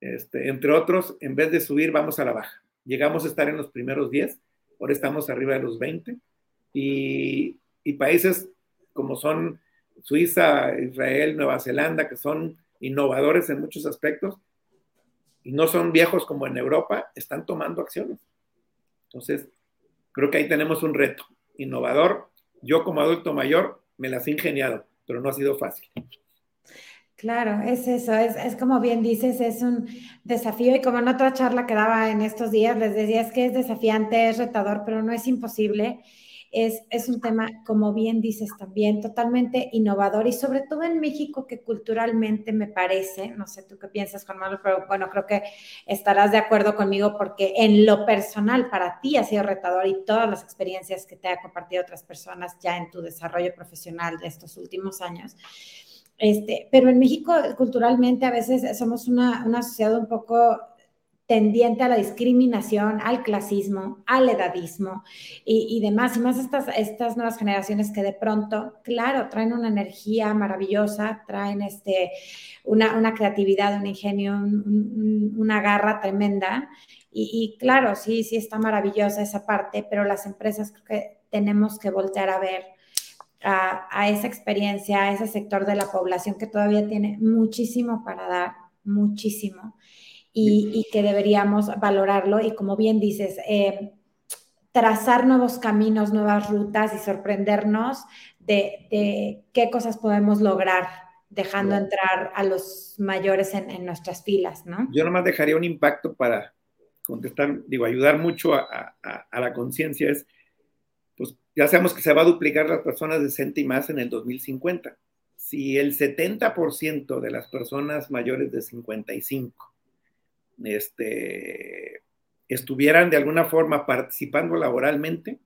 este, entre otros, en vez de subir, vamos a la baja. Llegamos a estar en los primeros 10, ahora estamos arriba de los 20, y, y países como son Suiza, Israel, Nueva Zelanda, que son innovadores en muchos aspectos y no son viejos como en Europa, están tomando acciones. Entonces, creo que ahí tenemos un reto innovador. Yo como adulto mayor me las he ingeniado, pero no ha sido fácil. Claro, es eso, es, es, como bien dices, es un desafío y como en otra charla que daba en estos días, les decía, es que es desafiante, es retador, pero no es imposible es, un tema, como bien dices también, totalmente innovador y sobre todo en México que culturalmente me parece, no sé tú qué piensas, Juan Manuel, pero bueno, creo que estarás de acuerdo conmigo porque en lo personal para ti ha sido retador y todas las experiencias que te ha compartido otras personas ya en tu desarrollo profesional de estos últimos años. Este, pero en México culturalmente a veces somos una, una sociedad un poco tendiente a la discriminación, al clasismo, al edadismo y, demás, y más estas, estas nuevas generaciones que de pronto, claro, traen una energía maravillosa, traen este, una, creatividad, un ingenio, una garra tremenda. Y, y, claro, sí, sí está maravillosa esa parte, pero las empresas creo que tenemos que voltear a ver a, a esa experiencia, a ese sector de la población que todavía tiene muchísimo para dar, muchísimo y, que deberíamos valorarlo y como bien dices, eh, trazar nuevos caminos, nuevas rutas y sorprendernos de, qué cosas podemos lograr dejando entrar a los mayores en, nuestras filas, ¿no? Yo nomás dejaría un impacto para contestar, digo, ayudar mucho a, a la conciencia es, ya sabemos que se va a duplicar las personas de 60 y más en el 2050. Si el 70% de las personas mayores de 55 este, estuvieran de alguna forma participando laboralmente,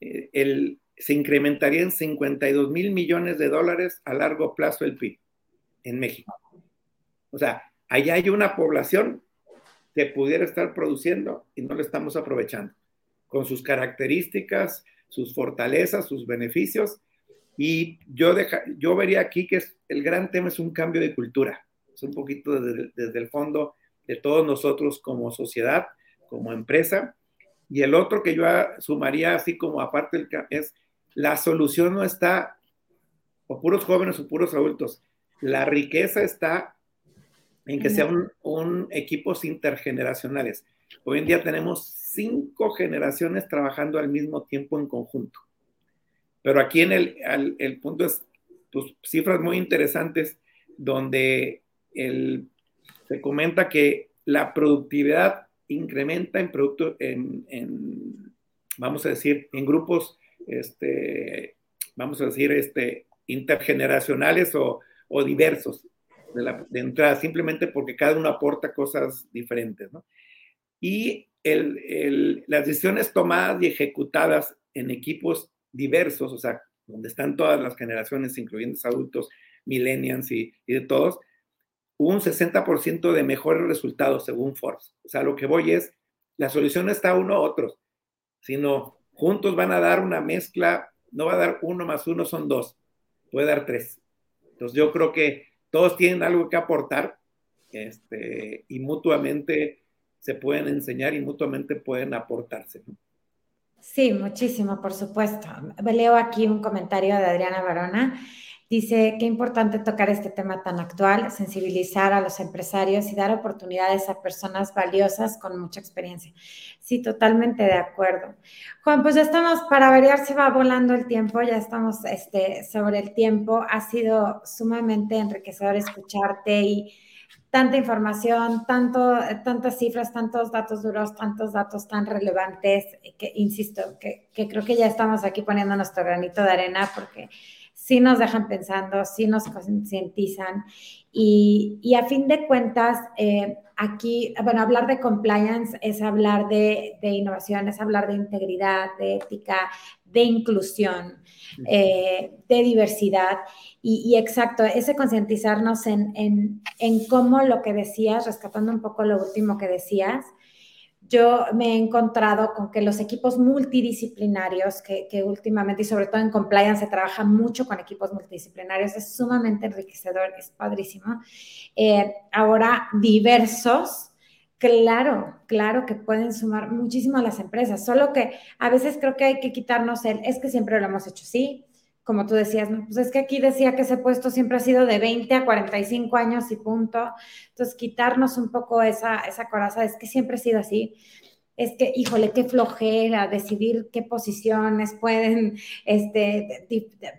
eh, el, se incrementaría en 52 mil millones de dólares a largo plazo el PIB en México. O sea, allá hay una población que pudiera estar produciendo y no lo estamos aprovechando, con sus características, sus fortalezas, sus beneficios. Y yo, deja, yo vería aquí que es, el gran tema es un cambio de cultura, es un poquito desde, desde el fondo de todos nosotros como sociedad, como empresa, Y el otro que yo sumaría así como aparte es la solución no está o puros jóvenes o puros adultos. La riqueza está en que sean un, equipos intergeneracionales. Hoy en día tenemos cinco generaciones trabajando al mismo tiempo en conjunto. Pero aquí en el, el punto es tus cifras muy interesantes donde el, se comenta que la productividad incrementa en producto en, vamos a decir, en grupos, este, vamos a decir, este, intergeneracionales o, o diversos de, de, entrada, simplemente porque cada uno aporta cosas diferentes, ¿no? Y el, el, las decisiones tomadas y ejecutadas en equipos diversos, o sea, donde están todas las generaciones, incluyendo adultos, millennials y, y de todos, un 60% de mejores resultados según Forbes. O sea, lo que voy es, la solución no está uno a otros, sino juntos van a dar una mezcla, no va a dar uno más uno, son dos, puede dar tres. Entonces yo creo que todos tienen algo que aportar este, y mutuamente se pueden enseñar y mutuamente pueden aportarse. Sí, muchísimo, por supuesto. Leo aquí un comentario de Adriana Barona. Dice, qué importante tocar este tema tan actual, sensibilizar a los empresarios y dar oportunidades a personas valiosas con mucha experiencia. Sí, totalmente de acuerdo. Juan, pues ya estamos, para variar, se va volando el tiempo, ya estamos este, sobre el tiempo. Ha sido sumamente enriquecedor escucharte y tanta información, tanto, tantas cifras, tantos datos duros, tantos datos tan relevantes, que insisto, que, que creo que ya estamos aquí poniendo nuestro granito de arena porque sí nos dejan pensando, sí nos concientizan. Y, y, a fin de cuentas, eh, aquí, bueno, hablar de compliance es hablar de, de, innovación, es hablar de integridad, de ética, de inclusión, eh, de diversidad. Y, y, exacto, ese concientizarnos en, en, en cómo lo que decías, rescatando un poco lo último que decías, yo me he encontrado con que los equipos multidisciplinarios, que, últimamente y sobre todo en compliance se trabaja mucho con equipos multidisciplinarios, es sumamente enriquecedor, es padrísimo. Eh, ahora, diversos, claro, claro que pueden sumar muchísimo a las empresas, solo que a veces creo que hay que quitarnos el, es que siempre lo hemos hecho así, como tú decías, pues es que aquí decía que ese puesto siempre ha sido de 20 a 45 años y punto. Entonces, quitarnos un poco esa, esa coraza, es que siempre ha sido así es que, híjole, qué flojera decidir qué posiciones pueden este,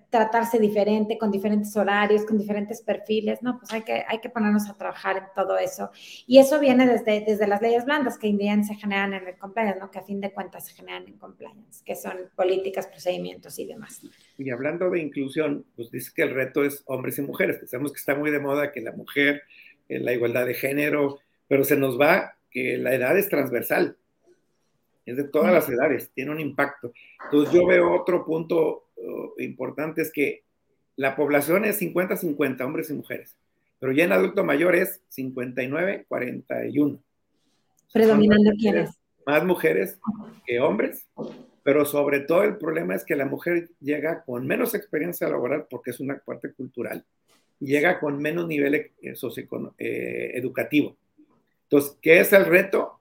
tratarse diferente, con diferentes horarios, con diferentes perfiles, ¿no? Pues hay que, hay que ponernos a trabajar en todo eso. Y eso viene desde, desde las leyes blandas que en se generan en el compliance, ¿no? Que a fin de cuentas se generan en compliance, que son políticas, procedimientos y demás. Y hablando de inclusión, pues dice que el reto es hombres y mujeres, sabemos que está muy de moda que la mujer, la igualdad de género, pero se nos va que la edad es transversal es de todas las edades, tiene un impacto. Entonces yo veo otro punto uh, importante, es que la población es 50-50, hombres y mujeres, pero ya en adulto mayor es 59-41. Predominando quiénes? Más mujeres que hombres, pero sobre todo el problema es que la mujer llega con menos experiencia laboral porque es una parte cultural, llega con menos nivel eh, eh, educativo. Entonces, ¿qué es el reto?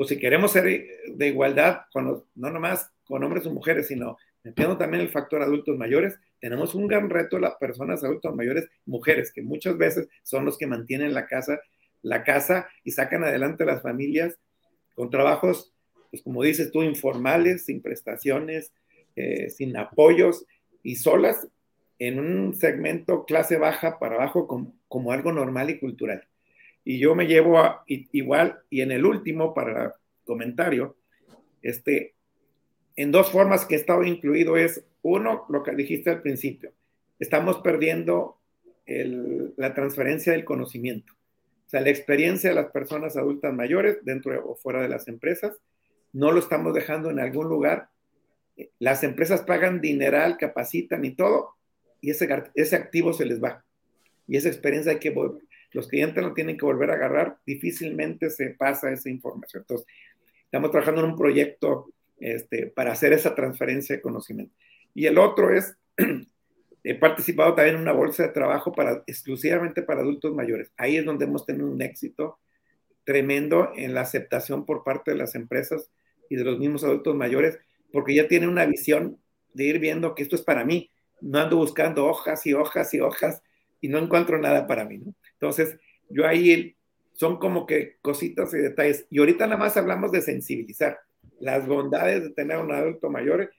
Pues si queremos ser de igualdad, con no nomás con hombres o mujeres, sino metiendo también el factor adultos mayores, tenemos un gran reto las personas adultos mayores, mujeres, que muchas veces son los que mantienen la casa, la casa y sacan adelante las familias con trabajos, pues como dices tú, informales, sin prestaciones, eh, sin apoyos y solas en un segmento clase baja para abajo como algo normal y cultural y yo me llevo a, igual, y en el último, para comentario, este, en dos formas que he estado incluido es, uno, lo que dijiste al principio, estamos perdiendo la transferencia del conocimiento, o sea, la experiencia de las personas adultas mayores dentro o fuera de las empresas, no lo estamos dejando en algún lugar. Las empresas pagan dineral, capacitan y todo, y ese, ese activo se les va. Y esa experiencia hay que los clientes no tienen que volver a agarrar, difícilmente se pasa esa información. Entonces, estamos trabajando en un proyecto este, para hacer esa transferencia de conocimiento. Y el otro es, he participado también en una bolsa de trabajo para, exclusivamente para adultos mayores. Ahí es donde hemos tenido un éxito tremendo en la aceptación por parte de las empresas y de los mismos adultos mayores, porque ya tienen una visión de ir viendo que esto es para mí. No ando buscando hojas y hojas y hojas y no encuentro nada para mí, ¿no? Entonces, yo ahí son como que cositas y detalles. Y ahorita nada más hablamos de sensibilizar las bondades de tener un adulto mayor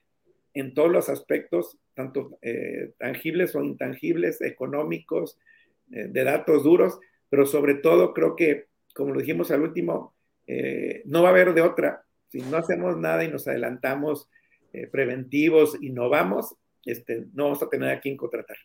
en todos los aspectos, tanto eh, tangibles o intangibles, económicos, eh, de datos duros, pero sobre todo creo que, como lo dijimos al último, eh, no va a haber de otra. Si no hacemos nada y nos adelantamos preventivos, innovamos, este, no vamos a tener a quién contratar.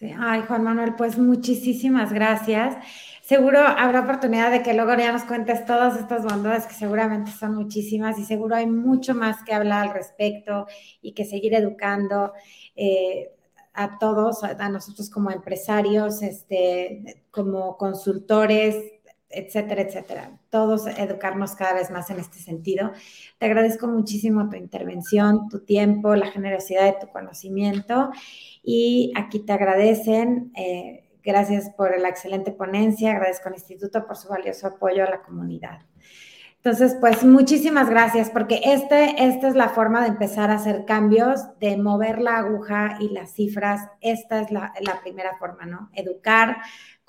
Ay, Juan Manuel, pues muchísimas gracias. Seguro habrá oportunidad de que luego ya nos cuentes todas estas bondades que seguramente son muchísimas y seguro hay mucho más que hablar al respecto y que seguir educando eh, a todos, a nosotros como empresarios, este, como consultores, etcétera, etcétera. Todos educarnos cada vez más en este sentido. Te agradezco muchísimo tu intervención, tu tiempo, la generosidad de tu conocimiento y aquí te agradecen. Eh, gracias por la excelente ponencia, agradezco al instituto por su valioso apoyo a la comunidad. Entonces, pues muchísimas gracias, porque este, esta es la forma de empezar a hacer cambios, de mover la aguja y las cifras. Esta es la, la primera forma, ¿no? Educar,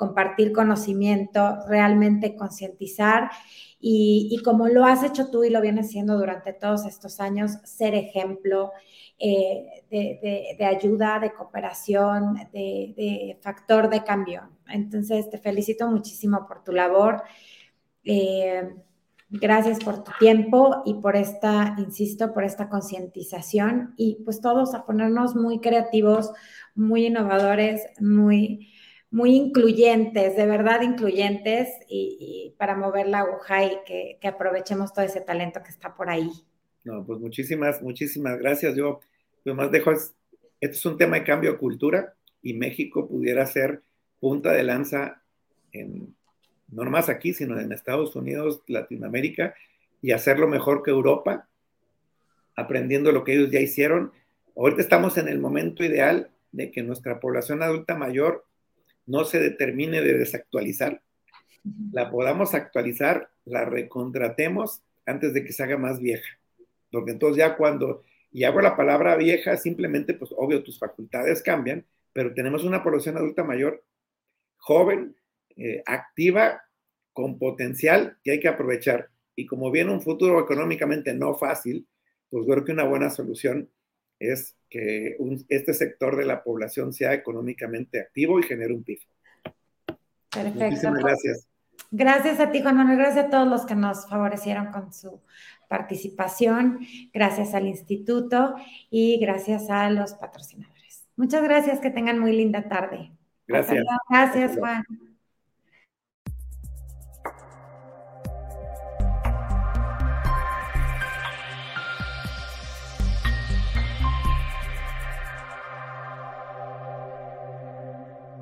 compartir conocimiento, realmente concientizar y, como lo has hecho tú y lo vienes haciendo durante todos estos años, ser ejemplo, eh, de, ayuda, de cooperación, de, factor de cambio. Entonces, te felicito muchísimo por tu labor. Eh, gracias por tu tiempo y por esta, insisto, por esta concientización y pues todos a ponernos muy creativos, muy innovadores, muy, muy incluyentes, de verdad incluyentes y, para mover la aguja y que, que, aprovechemos todo ese talento que está por ahí. No, pues muchísimas, muchísimas gracias. Yo lo más dejo es, esto es un tema de cambio de cultura y México pudiera ser punta de lanza en, no nomás aquí, sino en Estados Unidos, Latinoamérica, y hacerlo mejor que Europa, aprendiendo lo que ellos ya hicieron. Ahorita estamos en el momento ideal de que nuestra población adulta mayor no se determine de desactualizar, la podamos actualizar, la recontratemos antes de que se haga más vieja. Porque entonces ya cuando y hago la palabra vieja, simplemente, pues obvio, tus facultades cambian, pero tenemos una población adulta mayor, joven, eh, activa, con potencial que hay que aprovechar. Y como viene un futuro económicamente no fácil, pues creo que una buena solución es que este sector de la población sea económicamente activo y genere un PIB. Perfecto. Muchísimas gracias. Gracias a ti, Juan Manuel. Gracias a todos los que nos favorecieron con su participación, gracias al instituto y gracias a los patrocinadores. Muchas gracias, que tengan muy linda tarde. Gracias. Gracias, Juan.